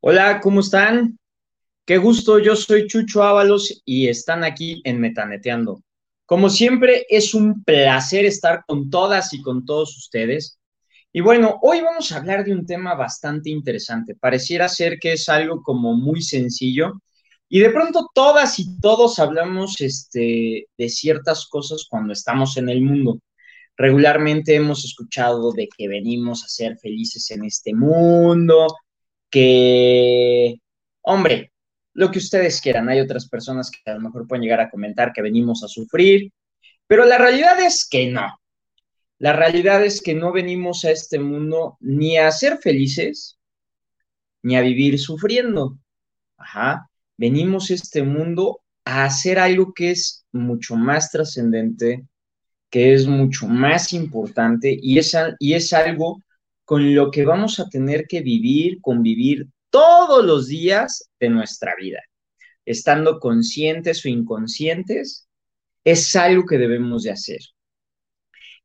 Hola, ¿cómo están? Qué gusto, yo soy Chucho Ábalos y están aquí en Metaneteando. Como siempre, es un placer estar con todas y con todos ustedes. Y bueno, hoy vamos a hablar de un tema bastante interesante. Pareciera ser que es algo como muy sencillo. Y de pronto todas y todos hablamos este, de ciertas cosas cuando estamos en el mundo. Regularmente hemos escuchado de que venimos a ser felices en este mundo, que, hombre, lo que ustedes quieran. Hay otras personas que a lo mejor pueden llegar a comentar que venimos a sufrir, pero la realidad es que no. La realidad es que no venimos a este mundo ni a ser felices, ni a vivir sufriendo. Ajá. Venimos a este mundo a hacer algo que es mucho más trascendente, que es mucho más importante y es, y es algo con lo que vamos a tener que vivir, convivir todos los días de nuestra vida. Estando conscientes o inconscientes, es algo que debemos de hacer.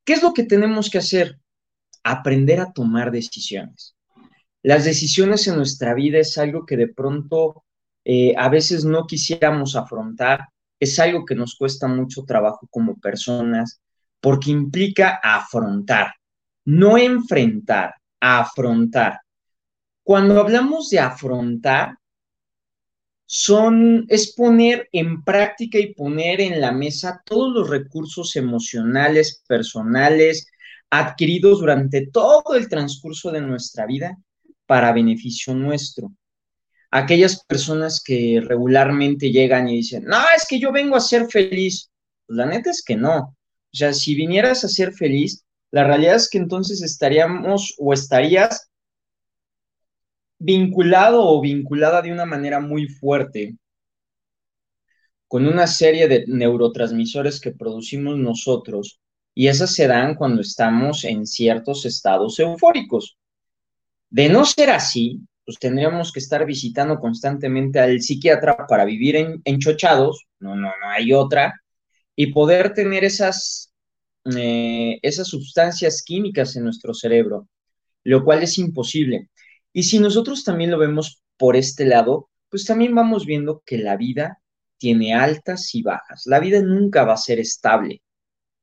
¿Qué es lo que tenemos que hacer? Aprender a tomar decisiones. Las decisiones en nuestra vida es algo que de pronto eh, a veces no quisiéramos afrontar, es algo que nos cuesta mucho trabajo como personas, porque implica afrontar, no enfrentar, afrontar. Cuando hablamos de afrontar, son, es poner en práctica y poner en la mesa todos los recursos emocionales, personales, adquiridos durante todo el transcurso de nuestra vida para beneficio nuestro. Aquellas personas que regularmente llegan y dicen, no, es que yo vengo a ser feliz. Pues la neta es que no. O sea, si vinieras a ser feliz, la realidad es que entonces estaríamos o estarías vinculado o vinculada de una manera muy fuerte con una serie de neurotransmisores que producimos nosotros y esas se dan cuando estamos en ciertos estados eufóricos. De no ser así, pues tendríamos que estar visitando constantemente al psiquiatra para vivir en, enchochados, no, no, no hay otra, y poder tener esas, eh, esas sustancias químicas en nuestro cerebro, lo cual es imposible. Y si nosotros también lo vemos por este lado, pues también vamos viendo que la vida tiene altas y bajas. La vida nunca va a ser estable,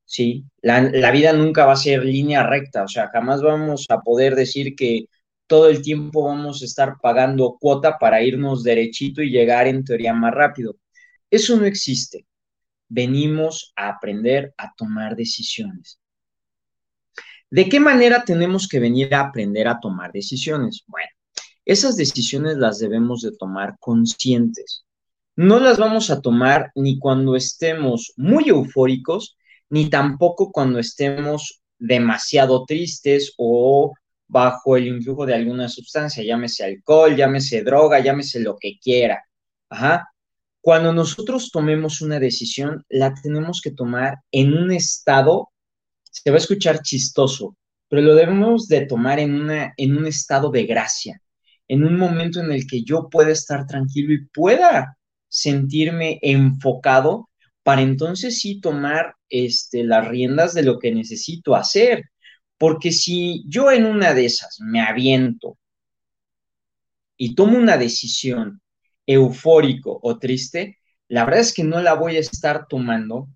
¿sí? La, la vida nunca va a ser línea recta, o sea, jamás vamos a poder decir que todo el tiempo vamos a estar pagando cuota para irnos derechito y llegar en teoría más rápido. Eso no existe venimos a aprender a tomar decisiones. ¿De qué manera tenemos que venir a aprender a tomar decisiones? Bueno, esas decisiones las debemos de tomar conscientes. No las vamos a tomar ni cuando estemos muy eufóricos, ni tampoco cuando estemos demasiado tristes o bajo el influjo de alguna sustancia, llámese alcohol, llámese droga, llámese lo que quiera. Ajá. Cuando nosotros tomemos una decisión, la tenemos que tomar en un estado, se va a escuchar chistoso, pero lo debemos de tomar en, una, en un estado de gracia, en un momento en el que yo pueda estar tranquilo y pueda sentirme enfocado para entonces sí tomar este, las riendas de lo que necesito hacer. Porque si yo en una de esas me aviento y tomo una decisión eufórico o triste, la verdad es que no la voy a estar tomando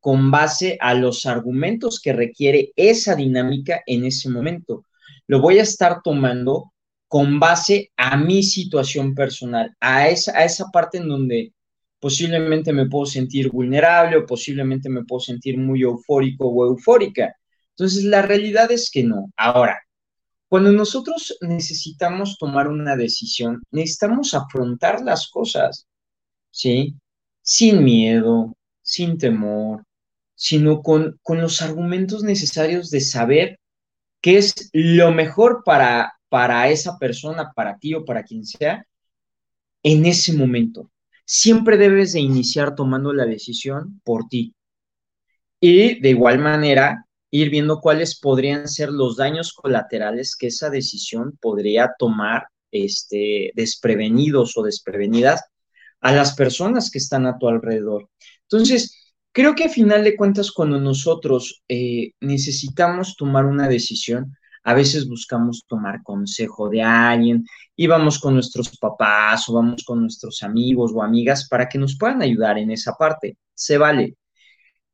con base a los argumentos que requiere esa dinámica en ese momento. lo voy a estar tomando con base a mi situación personal, a esa, a esa parte en donde posiblemente me puedo sentir vulnerable o posiblemente me puedo sentir muy eufórico o eufórica. Entonces, la realidad es que no. Ahora, cuando nosotros necesitamos tomar una decisión, necesitamos afrontar las cosas, ¿sí? Sin miedo, sin temor, sino con, con los argumentos necesarios de saber qué es lo mejor para, para esa persona, para ti o para quien sea, en ese momento. Siempre debes de iniciar tomando la decisión por ti. Y de igual manera, ir viendo cuáles podrían ser los daños colaterales que esa decisión podría tomar este, desprevenidos o desprevenidas a las personas que están a tu alrededor. Entonces, creo que a final de cuentas, cuando nosotros eh, necesitamos tomar una decisión, a veces buscamos tomar consejo de alguien y vamos con nuestros papás o vamos con nuestros amigos o amigas para que nos puedan ayudar en esa parte. Se vale.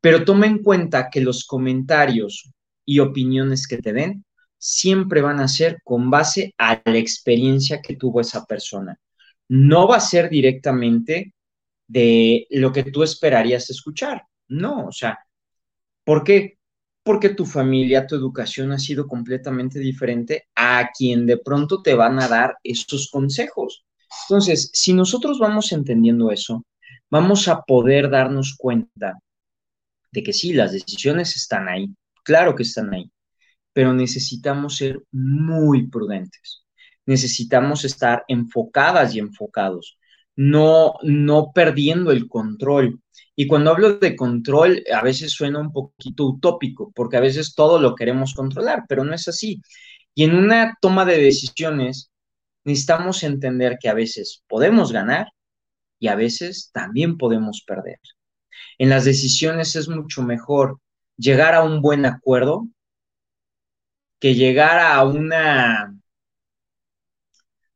Pero toma en cuenta que los comentarios y opiniones que te den siempre van a ser con base a la experiencia que tuvo esa persona. No va a ser directamente de lo que tú esperarías escuchar. No, o sea, ¿por qué? porque tu familia, tu educación ha sido completamente diferente a quien de pronto te van a dar estos consejos. Entonces, si nosotros vamos entendiendo eso, vamos a poder darnos cuenta que sí, las decisiones están ahí, claro que están ahí, pero necesitamos ser muy prudentes. Necesitamos estar enfocadas y enfocados, no, no perdiendo el control, y cuando hablo de control, a veces suena un poquito utópico, porque a veces todo lo queremos controlar, pero no es así. Y en una toma de decisiones, necesitamos entender que a veces podemos ganar y a veces también podemos perder. En las decisiones es mucho mejor llegar a un buen acuerdo que llegar a una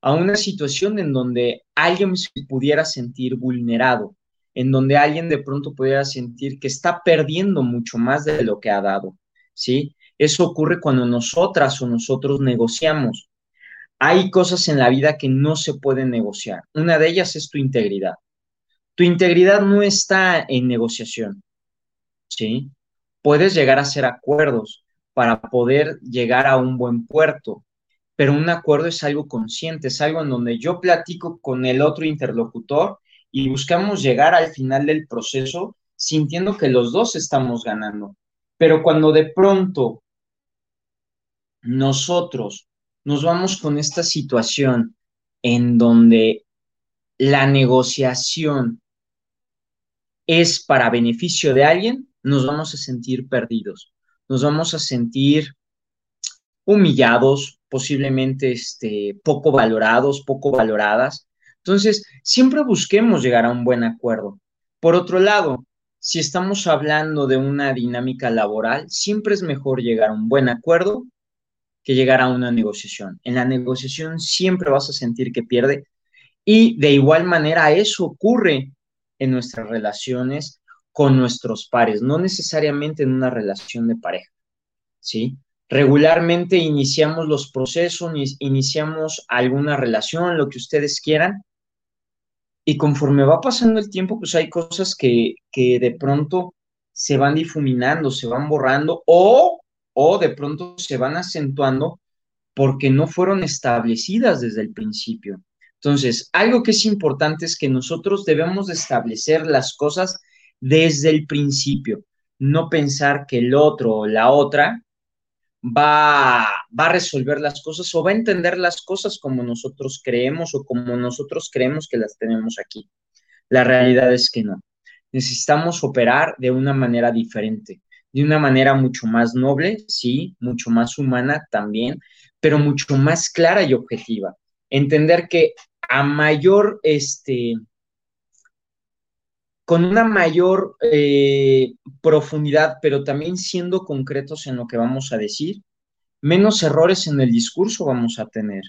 a una situación en donde alguien se pudiera sentir vulnerado en donde alguien de pronto pudiera sentir que está perdiendo mucho más de lo que ha dado, ¿sí? Eso ocurre cuando nosotras o nosotros negociamos. Hay cosas en la vida que no se pueden negociar. Una de ellas es tu integridad. Tu integridad no está en negociación, ¿sí? Puedes llegar a hacer acuerdos para poder llegar a un buen puerto, pero un acuerdo es algo consciente, es algo en donde yo platico con el otro interlocutor y buscamos llegar al final del proceso sintiendo que los dos estamos ganando. Pero cuando de pronto nosotros nos vamos con esta situación en donde la negociación es para beneficio de alguien, nos vamos a sentir perdidos, nos vamos a sentir humillados, posiblemente este, poco valorados, poco valoradas, entonces, siempre busquemos llegar a un buen acuerdo. Por otro lado, si estamos hablando de una dinámica laboral, siempre es mejor llegar a un buen acuerdo que llegar a una negociación. En la negociación siempre vas a sentir que pierde y de igual manera eso ocurre en nuestras relaciones con nuestros pares, no necesariamente en una relación de pareja, ¿sí? Regularmente iniciamos los procesos, iniciamos alguna relación, lo que ustedes quieran, y conforme va pasando el tiempo, pues hay cosas que, de pronto se van difuminando, se van borrando o, o de pronto se van acentuando porque no fueron establecidas desde el principio. Entonces, algo que es importante es que nosotros debemos establecer las cosas desde el principio, no pensar que el otro o la otra va, a resolver las cosas o va a entender las cosas como nosotros creemos o como nosotros creemos que las tenemos aquí. La realidad es que no. Necesitamos operar de una manera diferente, de una manera mucho más noble, sí, mucho más humana también, pero mucho más clara y objetiva. Entender que a mayor este, con una mayor eh, profundidad, pero también siendo concretos en lo que vamos a decir, menos errores en el discurso vamos a tener.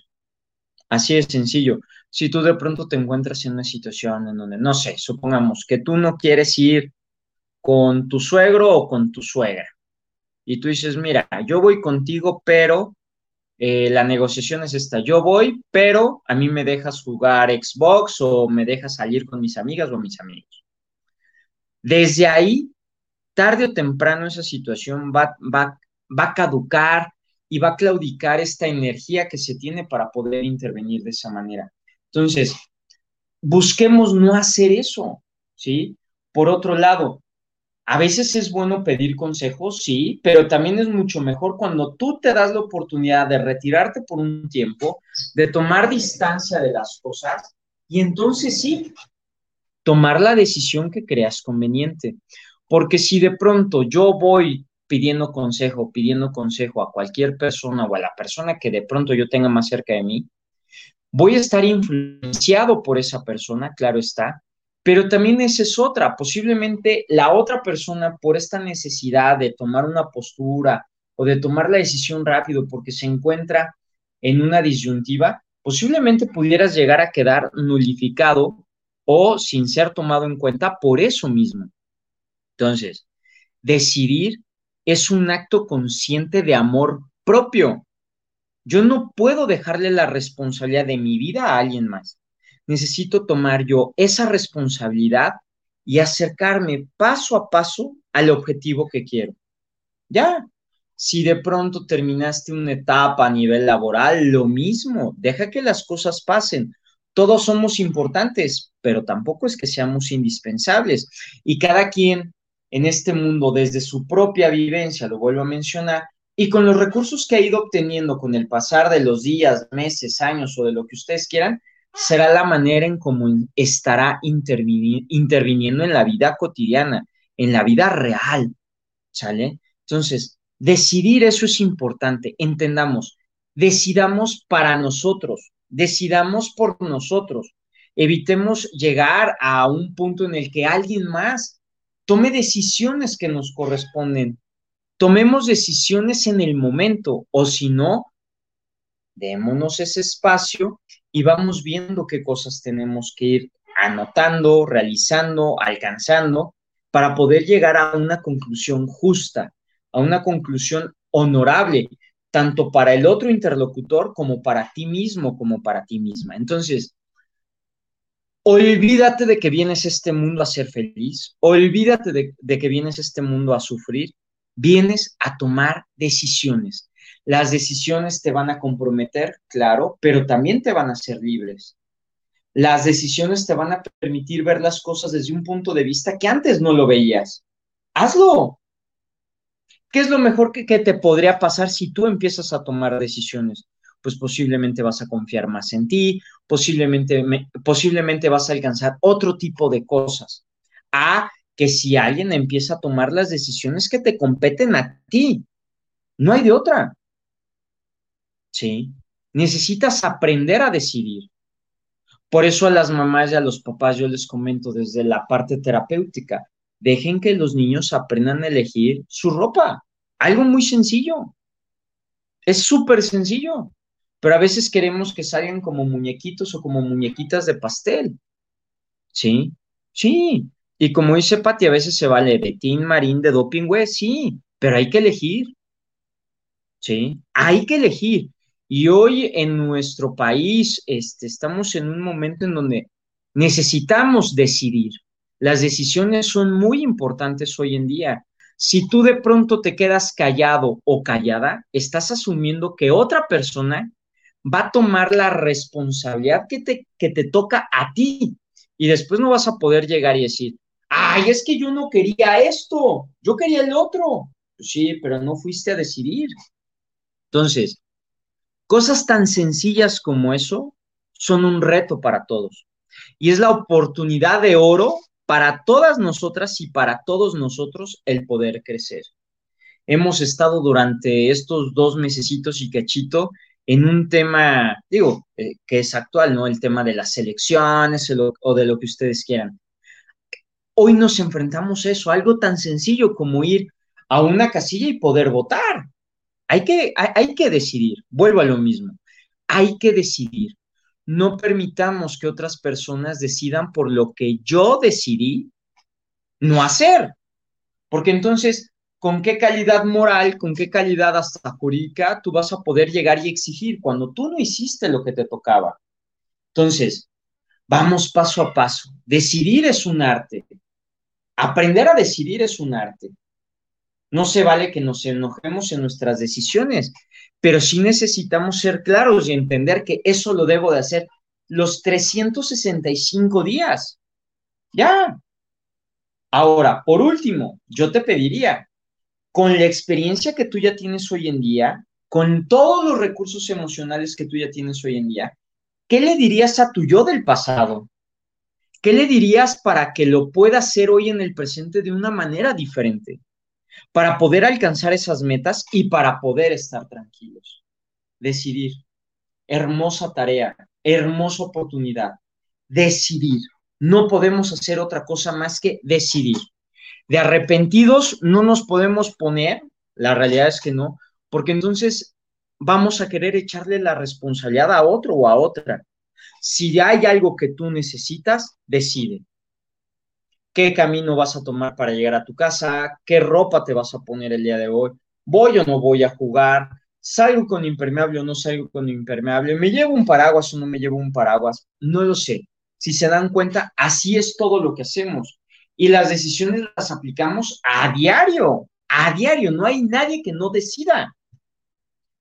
Así de sencillo. Si tú de pronto te encuentras en una situación en donde, no sé, supongamos que tú no quieres ir con tu suegro o con tu suegra, y tú dices, mira, yo voy contigo, pero eh, la negociación es esta, yo voy, pero a mí me dejas jugar Xbox o me dejas salir con mis amigas o mis amigos. Desde ahí, tarde o temprano esa situación va, va, va a caducar y va a claudicar esta energía que se tiene para poder intervenir de esa manera. Entonces, busquemos no hacer eso, ¿sí? Por otro lado, a veces es bueno pedir consejos, sí, pero también es mucho mejor cuando tú te das la oportunidad de retirarte por un tiempo, de tomar distancia de las cosas y entonces sí, tomar la decisión que creas conveniente. Porque si de pronto yo voy pidiendo consejo, pidiendo consejo a cualquier persona o a la persona que de pronto yo tenga más cerca de mí, voy a estar influenciado por esa persona, claro está, pero también esa es otra, posiblemente la otra persona por esta necesidad de tomar una postura o de tomar la decisión rápido porque se encuentra en una disyuntiva, posiblemente pudieras llegar a quedar nulificado o sin ser tomado en cuenta por eso mismo. Entonces, decidir es un acto consciente de amor propio. Yo no puedo dejarle la responsabilidad de mi vida a alguien más necesito tomar yo esa responsabilidad y acercarme paso a paso al objetivo que quiero. Ya, si de pronto terminaste una etapa a nivel laboral, lo mismo, deja que las cosas pasen. Todos somos importantes, pero tampoco es que seamos indispensables. Y cada quien en este mundo, desde su propia vivencia, lo vuelvo a mencionar, y con los recursos que ha ido obteniendo con el pasar de los días, meses, años o de lo que ustedes quieran, será la manera en cómo estará interviniendo en la vida cotidiana, en la vida real, ¿sale? Entonces, decidir eso es importante, entendamos, decidamos para nosotros, decidamos por nosotros, evitemos llegar a un punto en el que alguien más tome decisiones que nos corresponden, tomemos decisiones en el momento, o si no, démonos ese espacio y vamos viendo qué cosas tenemos que ir anotando, realizando, alcanzando, para poder llegar a una conclusión justa, a una conclusión honorable, tanto para el otro interlocutor como para ti mismo, como para ti misma. Entonces, olvídate de que vienes a este mundo a ser feliz, olvídate de, que vienes a este mundo a sufrir, vienes a tomar decisiones las decisiones te van a comprometer, claro, pero también te van a hacer libres. Las decisiones te van a permitir ver las cosas desde un punto de vista que antes no lo veías. Hazlo. ¿Qué es lo mejor que, te podría pasar si tú empiezas a tomar decisiones? Pues posiblemente vas a confiar más en ti, posiblemente, posiblemente vas a alcanzar otro tipo de cosas. A que si alguien empieza a tomar las decisiones que te competen a ti, no hay de otra. ¿Sí? Necesitas aprender a decidir. Por eso a las mamás y a los papás yo les comento desde la parte terapéutica, dejen que los niños aprendan a elegir su ropa. Algo muy sencillo. Es súper sencillo. Pero a veces queremos que salgan como muñequitos o como muñequitas de pastel. ¿Sí? Sí. Y como dice Pati, a veces se vale de Tin Marín, de Doping, güey, sí. Pero hay que elegir. ¿Sí? Hay que elegir. Y hoy en nuestro país este, estamos en un momento en donde necesitamos decidir. Las decisiones son muy importantes hoy en día. Si tú de pronto te quedas callado o callada, estás asumiendo que otra persona va a tomar la responsabilidad que te, que te toca a ti. Y después no vas a poder llegar y decir, ay, es que yo no quería esto, yo quería el otro. Sí, pero no fuiste a decidir. Entonces, Cosas tan sencillas como eso son un reto para todos. Y es la oportunidad de oro para todas nosotras y para todos nosotros el poder crecer. Hemos estado durante estos dos mesecitos y cachito en un tema, digo, eh, que es actual, ¿no? El tema de las elecciones o de lo que ustedes quieran. Hoy nos enfrentamos a eso, algo tan sencillo como ir a una casilla y poder votar. Hay que, hay, que decidir, vuelvo a lo mismo, hay que decidir. No permitamos que otras personas decidan por lo que yo decidí no hacer, porque entonces con qué calidad moral, con qué calidad hasta jurídica tú vas a poder llegar y exigir cuando tú no hiciste lo que te tocaba. Entonces, vamos paso a paso. Decidir es un arte. Aprender a decidir es un arte. No se vale que nos enojemos en nuestras decisiones, pero sí necesitamos ser claros y entender que eso lo debo de hacer los 365 días. Ya. Ahora, por último, yo te pediría, con la experiencia que tú ya tienes hoy en día, con todos los recursos emocionales que tú ya tienes hoy en día, ¿qué le dirías a tu yo del pasado? ¿Qué le dirías para que lo pueda hacer hoy en el presente de una manera diferente? Para poder alcanzar esas metas y para poder estar tranquilos. Decidir. Hermosa tarea, hermosa oportunidad. Decidir. No podemos hacer otra cosa más que decidir. De arrepentidos no nos podemos poner, la realidad es que no, porque entonces vamos a querer echarle la responsabilidad a otro o a otra. Si hay algo que tú necesitas, decide. ¿Qué camino vas a tomar para llegar a tu casa? ¿Qué ropa te vas a poner el día de hoy? ¿Voy o no voy a jugar? ¿Salgo con impermeable o no salgo con impermeable? ¿Me llevo un paraguas o no me llevo un paraguas? No lo sé. Si se dan cuenta, así es todo lo que hacemos y las decisiones las aplicamos a diario, a diario, no hay nadie que no decida,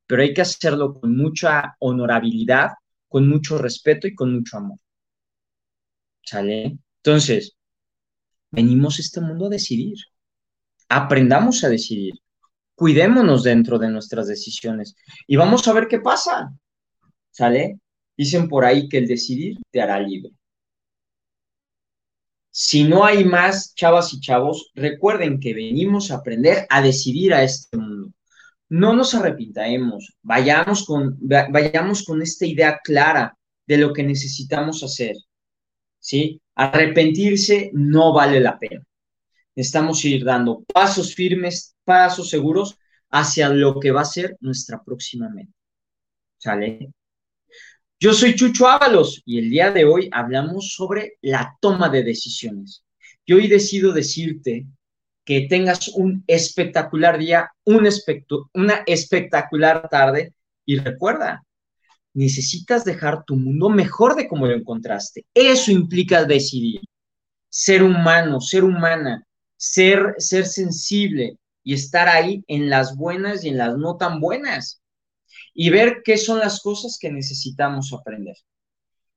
pero hay que hacerlo con mucha honorabilidad, con mucho respeto y con mucho amor. ¿Sale? Entonces, venimos a este mundo a decidir, aprendamos a decidir, cuidémonos dentro de nuestras decisiones y vamos a ver qué pasa. ¿Sale? Dicen por ahí que el decidir te hará libre. Si no hay más chavas y chavos, recuerden que venimos a aprender a decidir a este mundo. No nos arrepintamos, vayamos con, vayamos con esta idea clara de lo que necesitamos hacer. ¿Sí? Arrepentirse no vale la pena. Necesitamos ir dando pasos firmes, pasos seguros hacia lo que va a ser nuestra próxima meta. ¿Sale? Yo soy Chucho Ábalos y el día de hoy hablamos sobre la toma de decisiones. Y hoy decido decirte que tengas un espectacular día, un una espectacular tarde y recuerda, necesitas dejar tu mundo mejor de como lo encontraste. Eso implica decidir. Ser humano, ser humana, ser, ser sensible y estar ahí en las buenas y en las no tan buenas y ver qué son las cosas que necesitamos aprender.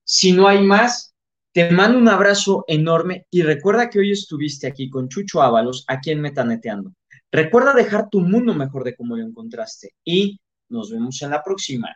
Si no hay más, te mando un abrazo enorme y recuerda que hoy estuviste aquí con Chucho Ábalos, aquí en Metaneteando. Recuerda dejar tu mundo mejor de como lo encontraste y nos vemos en la próxima.